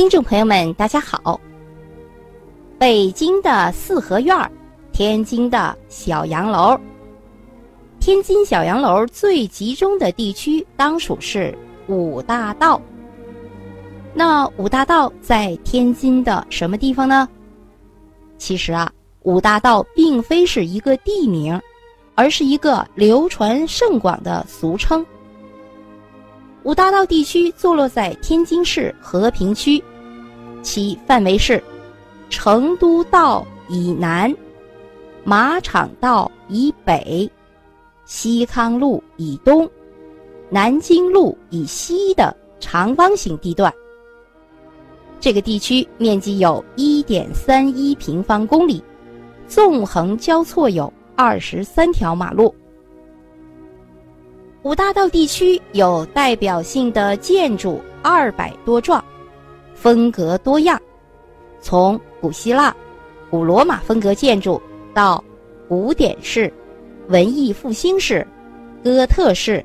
听众朋友们，大家好。北京的四合院儿，天津的小洋楼。天津小洋楼最集中的地区当属是五大道。那五大道在天津的什么地方呢？其实啊，五大道并非是一个地名，而是一个流传甚广的俗称。五大道地区坐落在天津市和平区，其范围是成都道以南、马场道以北、西康路以东、南京路以西的长方形地段。这个地区面积有1.31平方公里，纵横交错有23条马路。五大道地区有代表性的建筑二百多幢，风格多样，从古希腊、古罗马风格建筑到古典式、文艺复兴式、哥特式、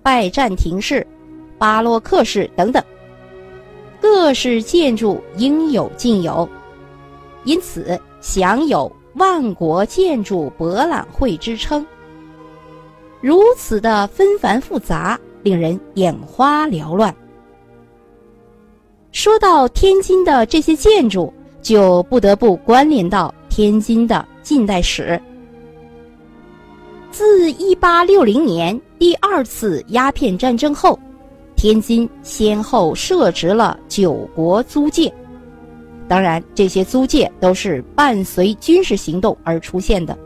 拜占庭式、巴洛克式等等，各式建筑应有尽有，因此享有“万国建筑博览会”之称。如此的纷繁复杂，令人眼花缭乱。说到天津的这些建筑，就不得不关联到天津的近代史。自一八六零年第二次鸦片战争后，天津先后设置了九国租界，当然，这些租界都是伴随军事行动而出现的。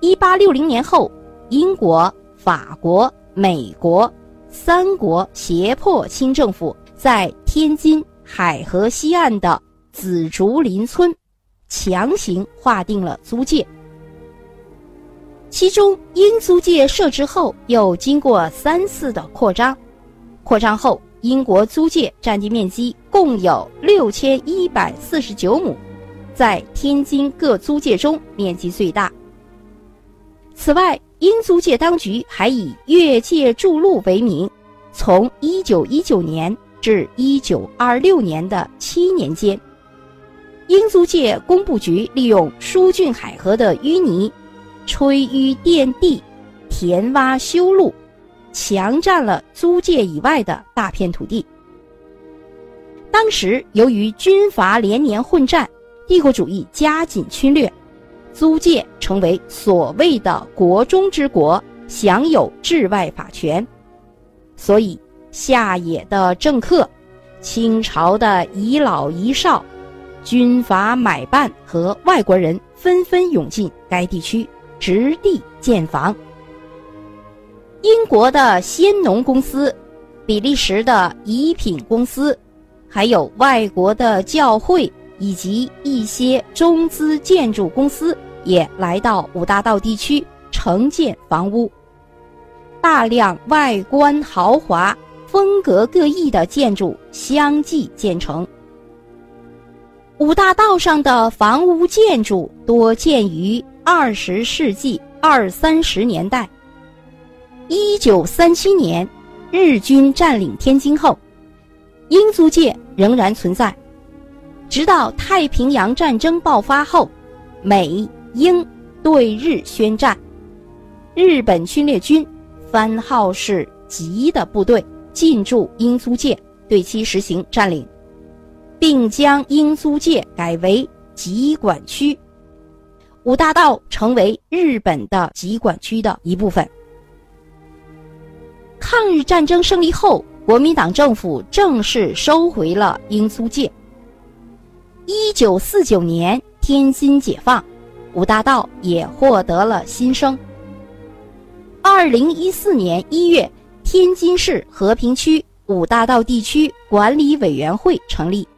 一八六零年后。英国、法国、美国三国胁迫清政府在天津海河西岸的紫竹林村强行划定了租界。其中，英租界设置后又经过三次的扩张，扩张后，英国租界占地面积共有六千一百四十九亩，在天津各租界中面积最大。此外，英租界当局还以越界筑路为名，从1919年至1926年的七年间，英租界工部局利用疏浚海河的淤泥，吹淤垫地，填洼修路，强占了租界以外的大片土地。当时由于军阀连年混战，帝国主义加紧侵略。租界成为所谓的国中之国，享有治外法权，所以下野的政客、清朝的遗老遗少、军阀买办和外国人纷纷涌进该地区，直地建房。英国的先农公司、比利时的宜品公司，还有外国的教会。以及一些中资建筑公司也来到五大道地区承建房屋，大量外观豪华、风格各异的建筑相继建成。五大道上的房屋建筑多建于二十世纪二三十年代。一九三七年，日军占领天津后，英租界仍然存在。直到太平洋战争爆发后，美英对日宣战，日本侵略军番号是“吉”的部队进驻英租界，对其实行占领，并将英租界改为集管区，五大道成为日本的集管区的一部分。抗日战争胜利后，国民党政府正式收回了英租界。一九四九年，天津解放，五大道也获得了新生。二零一四年一月，天津市和平区五大道地区管理委员会成立。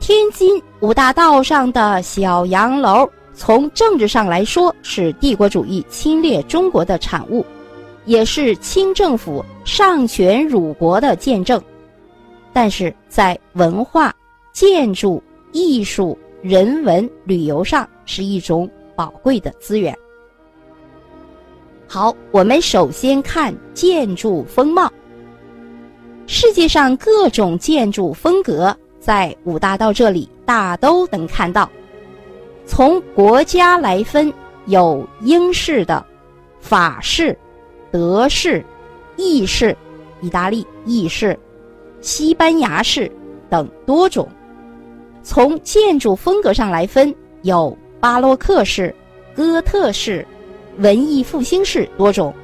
天津五大道上的小洋楼，从政治上来说是帝国主义侵略中国的产物，也是清政府上权辱国的见证，但是在文化。建筑、艺术、人文、旅游上是一种宝贵的资源。好，我们首先看建筑风貌。世界上各种建筑风格在五大道这里大都能看到。从国家来分，有英式的、法式、德式、意式、意大利意式、西班牙式等多种。从建筑风格上来分，有巴洛克式、哥特式、文艺复兴式多种。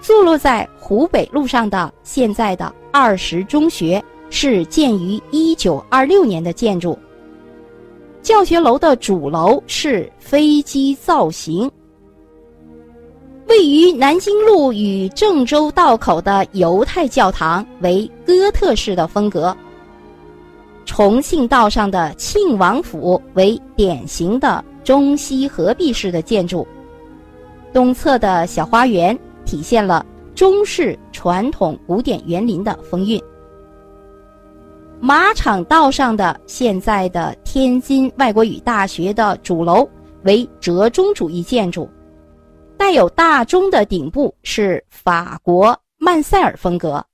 坐落在湖北路上的现在的二十中学是建于一九二六年的建筑。教学楼的主楼是飞机造型。位于南京路与郑州道口的犹太教堂为哥特式的风格。重庆道上的庆王府为典型的中西合璧式的建筑。东侧的小花园体现了中式传统古典园林的风韵。马场道上的现在的天津外国语大学的主楼为折中主义建筑，带有大钟的顶部是法国曼塞尔风格。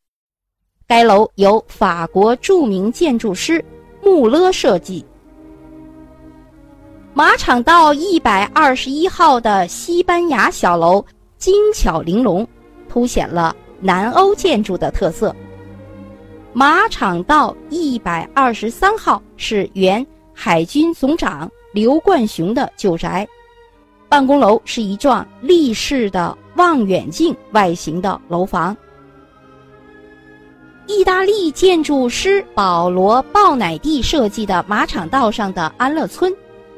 该楼由法国著名建筑师穆勒设计。马场道一百二十一号的西班牙小楼精巧玲珑，凸显了南欧建筑的特色。马场道一百二十三号是原海军总长刘冠雄的旧宅，办公楼是一幢立式的望远镜外形的楼房。意大利建筑师保罗·鲍乃蒂设计的马场道上的安乐村，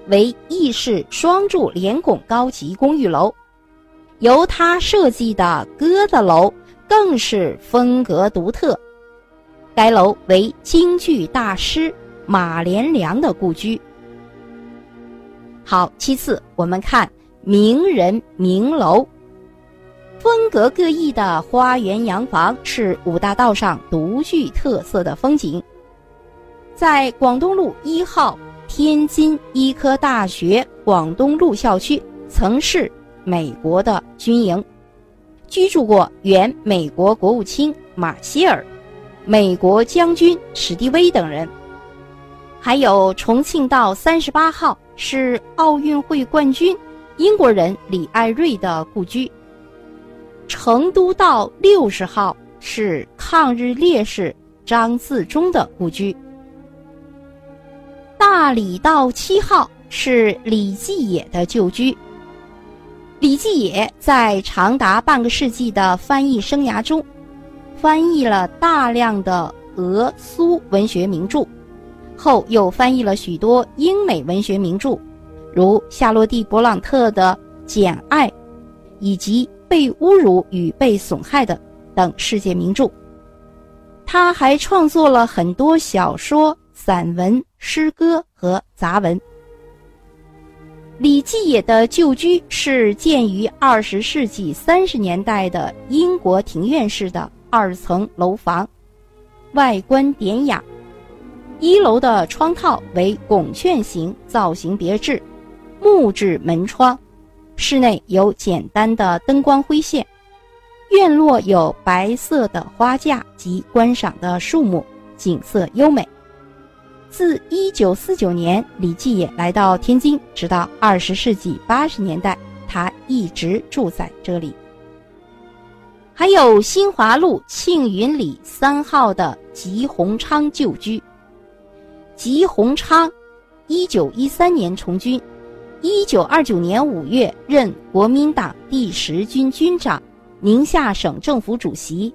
为意式双柱连拱高级公寓楼，由他设计的鸽子楼更是风格独特。该楼为京剧大师马连良的故居。好，其次我们看名人名楼，风格各异的花园洋房是五大道上独具特色的风景。在广东路一号天津医科大学广东路校区，曾是美国的军营，居住过原美国国务卿马歇尔。美国将军史迪威等人，还有重庆道三十八号是奥运会冠军英国人李艾瑞的故居。成都道六十号是抗日烈士张自忠的故居。大理道七号是李继野的旧居。李继野在长达半个世纪的翻译生涯中。翻译了大量的俄苏文学名著，后又翻译了许多英美文学名著，如夏洛蒂·勃朗特的《简爱》，以及《被侮辱与被损害的》等世界名著。他还创作了很多小说、散文、诗歌和杂文。李继野的旧居是建于二十世纪三十年代的英国庭院式的。二层楼房，外观典雅。一楼的窗套为拱券形，造型别致，木质门窗。室内有简单的灯光灰线，院落有白色的花架及观赏的树木，景色优美。自一九四九年李继野来到天津，直到二十世纪八十年代，他一直住在这里。还有新华路庆云里三号的吉鸿昌旧居。吉鸿昌，一九一三年从军，一九二九年五月任国民党第十军军长、宁夏省政府主席。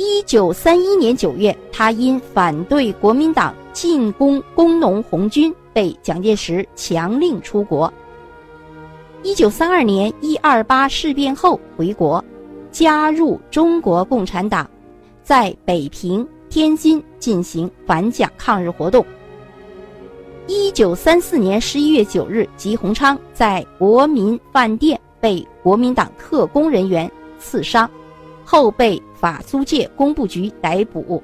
一九三一年九月，他因反对国民党进攻工农红军，被蒋介石强令出国。一九三二年一二八事变后回国，加入中国共产党，在北平、天津进行反蒋抗日活动。一九三四年十一月九日，吉鸿昌在国民饭店被国民党特工人员刺伤，后被法租界工部局逮捕。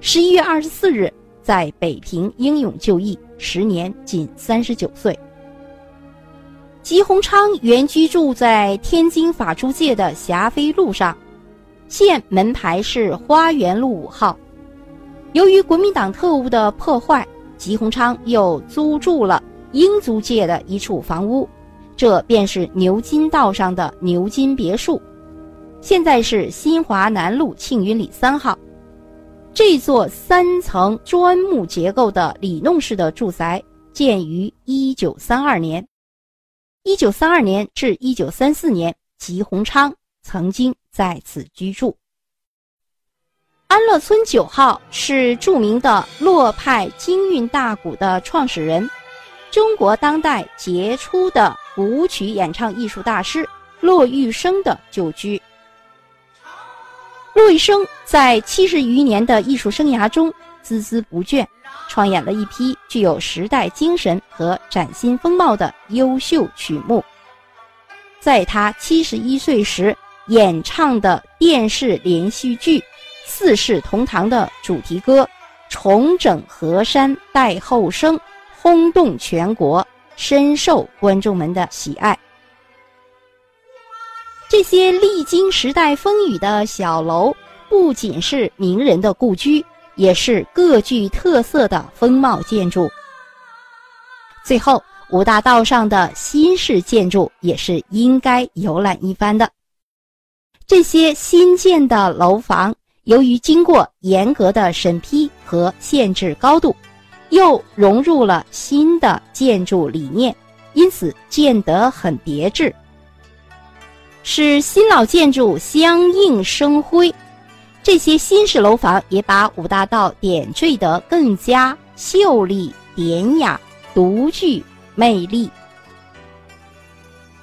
十一月二十四日，在北平英勇就义，时年仅三十九岁。吉鸿昌原居住在天津法租界的霞飞路上，现门牌是花园路五号。由于国民党特务的破坏，吉鸿昌又租住了英租界的一处房屋，这便是牛津道上的牛津别墅。现在是新华南路庆云里三号。这座三层砖木结构的里弄式的住宅建于一九三二年。一九三二年至一九三四年，吉鸿昌曾经在此居住。安乐村九号是著名的洛派京韵大鼓的创始人，中国当代杰出的舞曲演唱艺术大师骆玉笙的旧居。陆羽生在七十余年的艺术生涯中孜孜不倦，创演了一批具有时代精神和崭新风貌的优秀曲目。在他七十一岁时演唱的电视连续剧。四世同堂的主题歌《重整河山待后生》轰动全国，深受观众们的喜爱。些历经时代风雨的小楼，不仅是名人的故居，也是各具特色的风貌建筑。最后，五大道上的新式建筑也是应该游览一番的。这些新建的楼房。由于经过严格的审批和限制高度，又融入了新的建筑理念，因此建得很别致，使新老建筑相映生辉。这些新式楼房也把五大道点缀得更加秀丽典雅、独具魅力。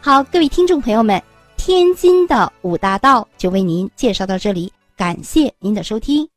好，各位听众朋友们，天津的五大道就为您介绍到这里。感谢您的收听。